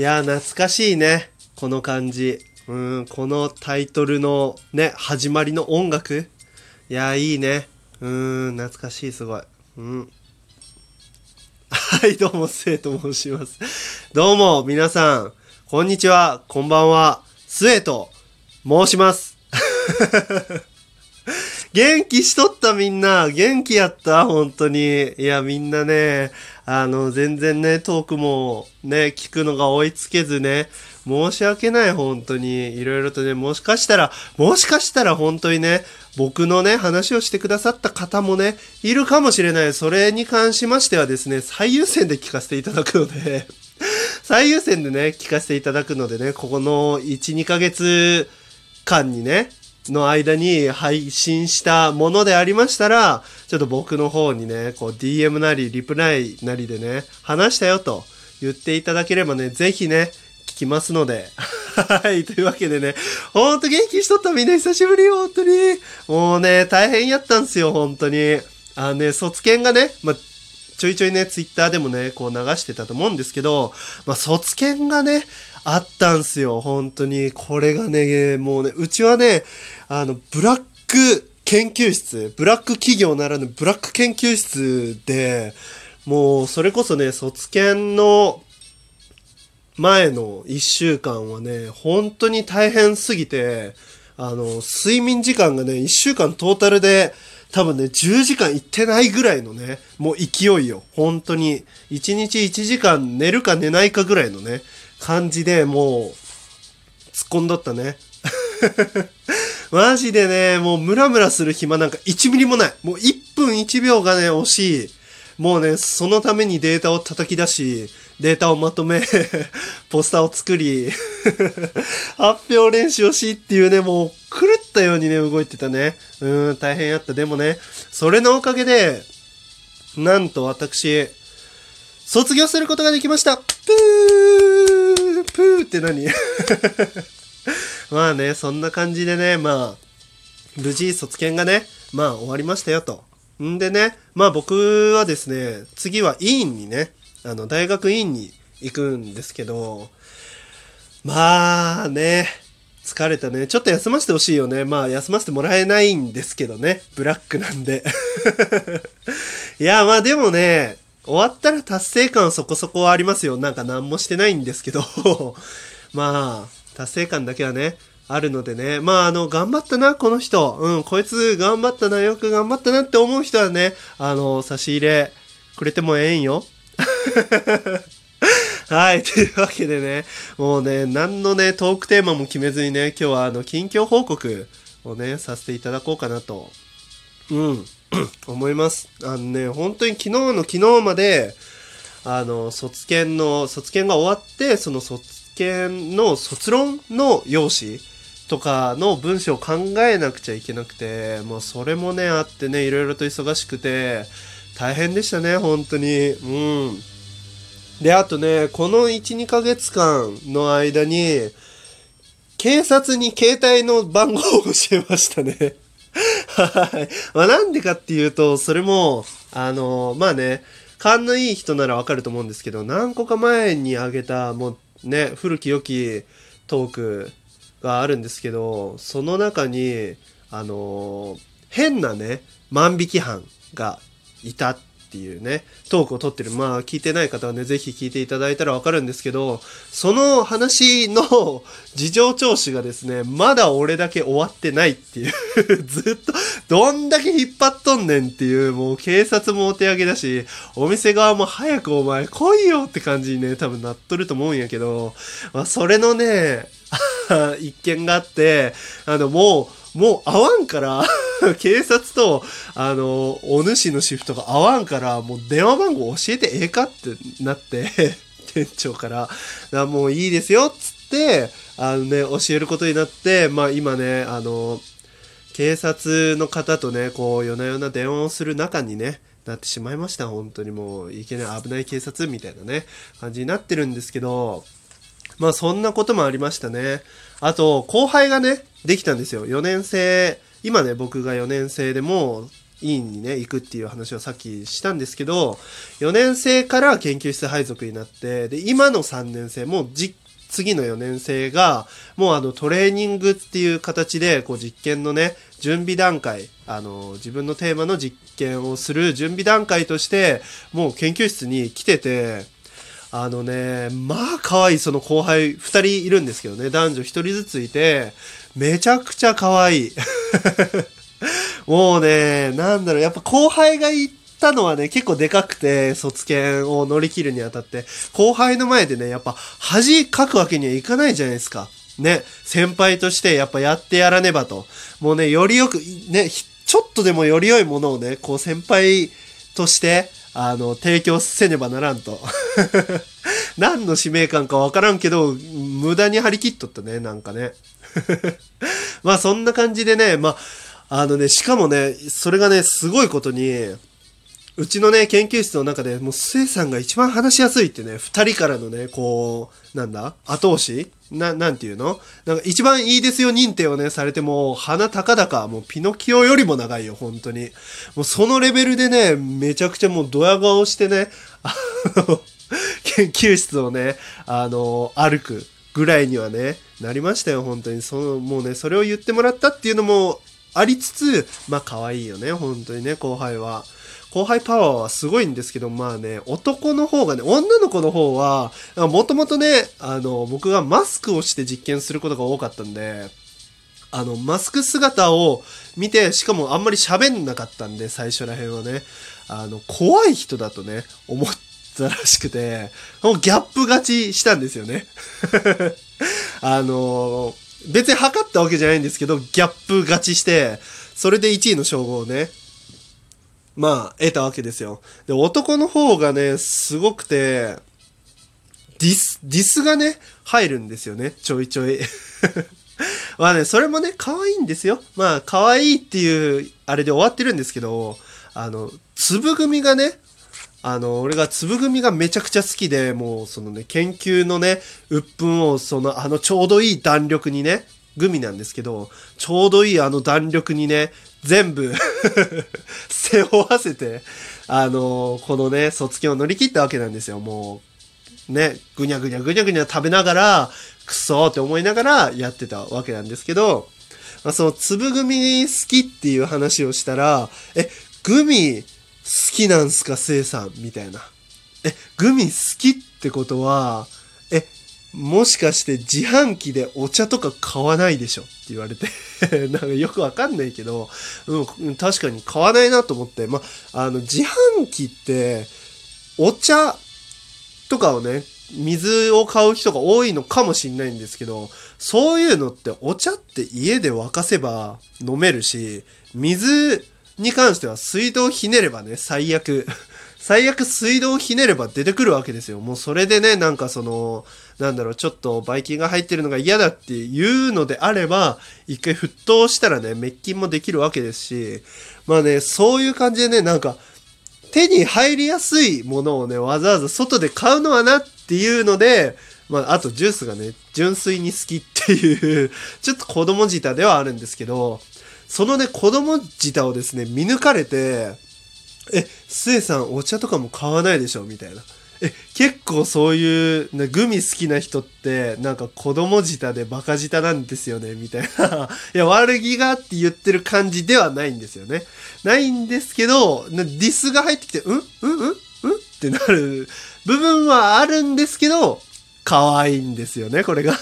いや、懐かしいね。この感じ。うん、このタイトルのね、始まりの音楽。いや、いいね。うん、懐かしい、すごい。うん。はい、どうも、せいと申します。どうも、皆さん、こんにちは、こんばんは、スエと申します。元気しとったみんな、元気やった本当に。いや、みんなね、あの、全然ね、トークもね、聞くのが追いつけずね、申し訳ない、本当に。いろいろとね、もしかしたら、もしかしたら本当にね、僕のね、話をしてくださった方もね、いるかもしれない。それに関しましてはですね、最優先で聞かせていただくので、最優先でね、聞かせていただくのでね、ここの1、2ヶ月間にね、の間に配信したものでありましたら、ちょっと僕の方にね、こう DM なりリプライなりでね、話したよと言っていただければね、ぜひね、聞きますので。はい、というわけでね、ほんと元気しとったみんな久しぶりよ本当に。もうね、大変やったんすよ、本当に。あのね、卒検がね、ま、ちょいちょいね、ツイッターでもね、こう流してたと思うんですけど、まあ、卒検がね、あったんすよ、本当に。これがね、もうね、うちはね、あの、ブラック研究室、ブラック企業ならぬブラック研究室で、もう、それこそね、卒検の前の1週間はね、本当に大変すぎて、あの、睡眠時間がね、1週間トータルで、多分ね、10時間いってないぐらいのね、もう勢いよ。本当に。1日1時間寝るか寝ないかぐらいのね、感じでもう、突っ込んどったね。マジでね、もうムラムラする暇なんか1ミリもない。もう1分1秒がね、惜しい。もうね、そのためにデータを叩き出し、データをまとめ、ポスターを作り、発表練習をしっていうね、もう狂ったようにね、動いてたね。うん、大変やった。でもね、それのおかげで、なんと私、卒業することができましたプープーって何？まあね、そんな感じでね、まあ、無事卒検がね、まあ終わりましたよと。んでね、まあ僕はですね、次は委員にね、あの、大学院に行くんですけど、まあね、疲れたね。ちょっと休ませてほしいよね。まあ休ませてもらえないんですけどね。ブラックなんで。いや、まあでもね、終わったら達成感そこそこありますよ。なんか何もしてないんですけど。まあ、達成感だけはね、あるのでね。まあ、あの、頑張ったな、この人。うん、こいつ頑張ったな、よく頑張ったなって思う人はね、あの、差し入れくれてもええんよ。はい。というわけでね、もうね、何のね、トークテーマも決めずにね、今日はあの、近況報告をね、させていただこうかなと、うん、思います。あのね、本当に昨日の昨日まで、あの、卒検の、卒検が終わって、その卒検の卒論の用紙とかの文章を考えなくちゃいけなくて、もうそれもね、あってね、いろいろと忙しくて、大変でしたね、本当に。うん。で、あとね、この1、2ヶ月間の間に、警察に携帯の番号を教えましたね。はい。まあなんでかっていうと、それも、あの、まあね、勘のいい人ならわかると思うんですけど、何個か前にあげた、もうね、古き良きトークがあるんですけど、その中に、あの、変なね、万引き犯がいたっていうね、トークを撮ってる。まあ、聞いてない方はね、ぜひ聞いていただいたらわかるんですけど、その話の 事情聴取がですね、まだ俺だけ終わってないっていう、ずっと、どんだけ引っ張っとんねんっていう、もう警察もお手上げだし、お店側も早くお前来いよって感じにね、多分なっとると思うんやけど、まあ、それのね、一件があって、あの、もう、もう合わんから、警察と、あの、お主のシフトが合わんから、もう電話番号教えてええかってなって、店長から、だからもういいですよ、っつって、あのね、教えることになって、まあ今ね、あの、警察の方とね、こう、夜な夜な電話をする中にね、なってしまいました。本当にもう、いけない危ない警察みたいなね、感じになってるんですけど、まあそんなこともありましたね。あと、後輩がね、できたんですよ。4年生、今ね、僕が4年生でもう、院にね、行くっていう話をさっきしたんですけど、4年生から研究室配属になって、で、今の3年生もじ、次の4年生が、もうあのトレーニングっていう形で、こう実験のね、準備段階、あの、自分のテーマの実験をする準備段階として、もう研究室に来てて、あのね、まあ可愛いその後輩2人いるんですけどね、男女1人ずついて、めちゃくちゃ可愛い。もうね、なんだろう、やっぱ後輩がいたのはね、結構でかくて、卒検を乗り切るにあたって、後輩の前でね、やっぱ恥かくわけにはいかないじゃないですか。ね、先輩としてやっぱやってやらねばと。もうね、よりよく、ね、ちょっとでもより良いものをね、こう先輩として、あの、提供せねばならんと。何の使命感かわからんけど、無駄に張り切っとったね、なんかね。まあそんな感じでね、まあ、あのね、しかもね、それがね、すごいことに、うちのね、研究室の中でもう、スエさんが一番話しやすいってね、二人からのね、こう、なんだ後押しな、なんていうの？なんか一番いいですよ認定をね、されても、鼻高々、もうピノキオよりも長いよ、本当に。もうそのレベルでね、めちゃくちゃもうドヤ顔してね、あの、研究室をね、あの、歩くぐらいにはね、なりましたよ、本当に。その、もうね、それを言ってもらったっていうのもありつつ、まあ可愛いよね、本当にね、後輩は。後輩パワーはすごいんですけど、まあね、男の方がね、女の子の方は、もともとね、あの、僕がマスクをして実験することが多かったんで、あの、マスク姿を見て、しかもあんまり喋んなかったんで、最初ら辺はね、あの、怖い人だとね、思ったらしくて、もうギャップ勝ちしたんですよね。あの、別に測ったわけじゃないんですけど、ギャップ勝ちして、それで1位の称号をね、まあ、得たわけですよ。で、男の方がね、すごくて、ディス、ディスがね、入るんですよね。ちょいちょい。まあね、それもね、可愛いんですよ。まあ、可愛いっていう、あれで終わってるんですけど、あの、粒組がね、あの、俺が粒組がめちゃくちゃ好きで、もうそのね、研究のね、鬱憤をその、あのちょうどいい弾力にね、グミなんですけど、ちょうどいいあの弾力にね、全部背負わせて、あのー、このね、卒業を乗り切ったわけなんですよ。もう、ね、ぐにゃぐにゃぐにゃぐにゃ食べながら、くそーって思いながらやってたわけなんですけど、まあ、その粒グミ好きっていう話をしたら、え、グミ好きなんすか、せいさん？みたいな。え、グミ好きってことは、え、もしかして自販機でお茶とか買わないでしょって言われて。なんかよくわかんないけど、うん、確かに買わないなと思って、まあ、の、自販機って、お茶とかをね、水を買う人が多いのかもしんないんですけど、そういうのってお茶って家で沸かせば飲めるし、水に関しては水道ひねればね、最悪。最悪水道をひねれば出てくるわけですよ。もうそれでね、なんかその、なんだろう、ちょっとばい菌が入ってるのが嫌だっていうのであれば、一回沸騰したらね、滅菌もできるわけですし、まあね、そういう感じでね、なんか、手に入りやすいものをね、わざわざ外で買うのはなっていうので、まあ、あとジュースがね、純粋に好きっていうちょっと子供舌ではあるんですけど、そのね、子供舌をですね、見抜かれて、え、スエさんお茶とかも買わないでしょ？みたいな。え、結構そういう、ね、グミ好きな人って、なんか子供舌でバカ舌なんですよね、みたいな。いや、悪気があって言ってる感じではないんですよね。ないんですけど、ディスが入ってきて、うん？うん？うん？うん？ってなる部分はあるんですけど、可愛いんですよね、これが。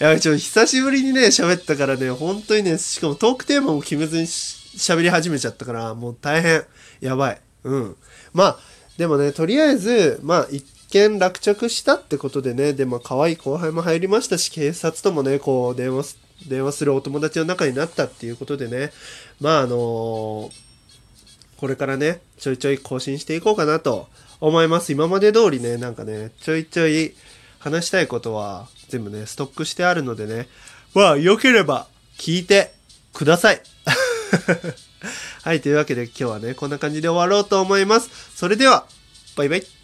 いや、ちょ、久しぶりにね、喋ったからね、本当にね、しかもトークテーマも決めずに喋り始めちゃったから、もう大変。やばい。うん。まあ、でもね、とりあえず、まあ、一見落着したってことでね、でも可愛い後輩も入りましたし、警察ともね、こう、電話、電話するお友達の中になったっていうことでね、まあ、あのー、これからね、ちょいちょい更新していこうかなと思います。今まで通りね、なんかね、ちょいちょい話したいことは全部ね、ストックしてあるのでね、まあ、良ければ聞いてください。はい、というわけで今日はね、こんな感じで終わろうと思います。それでは、バイバイ。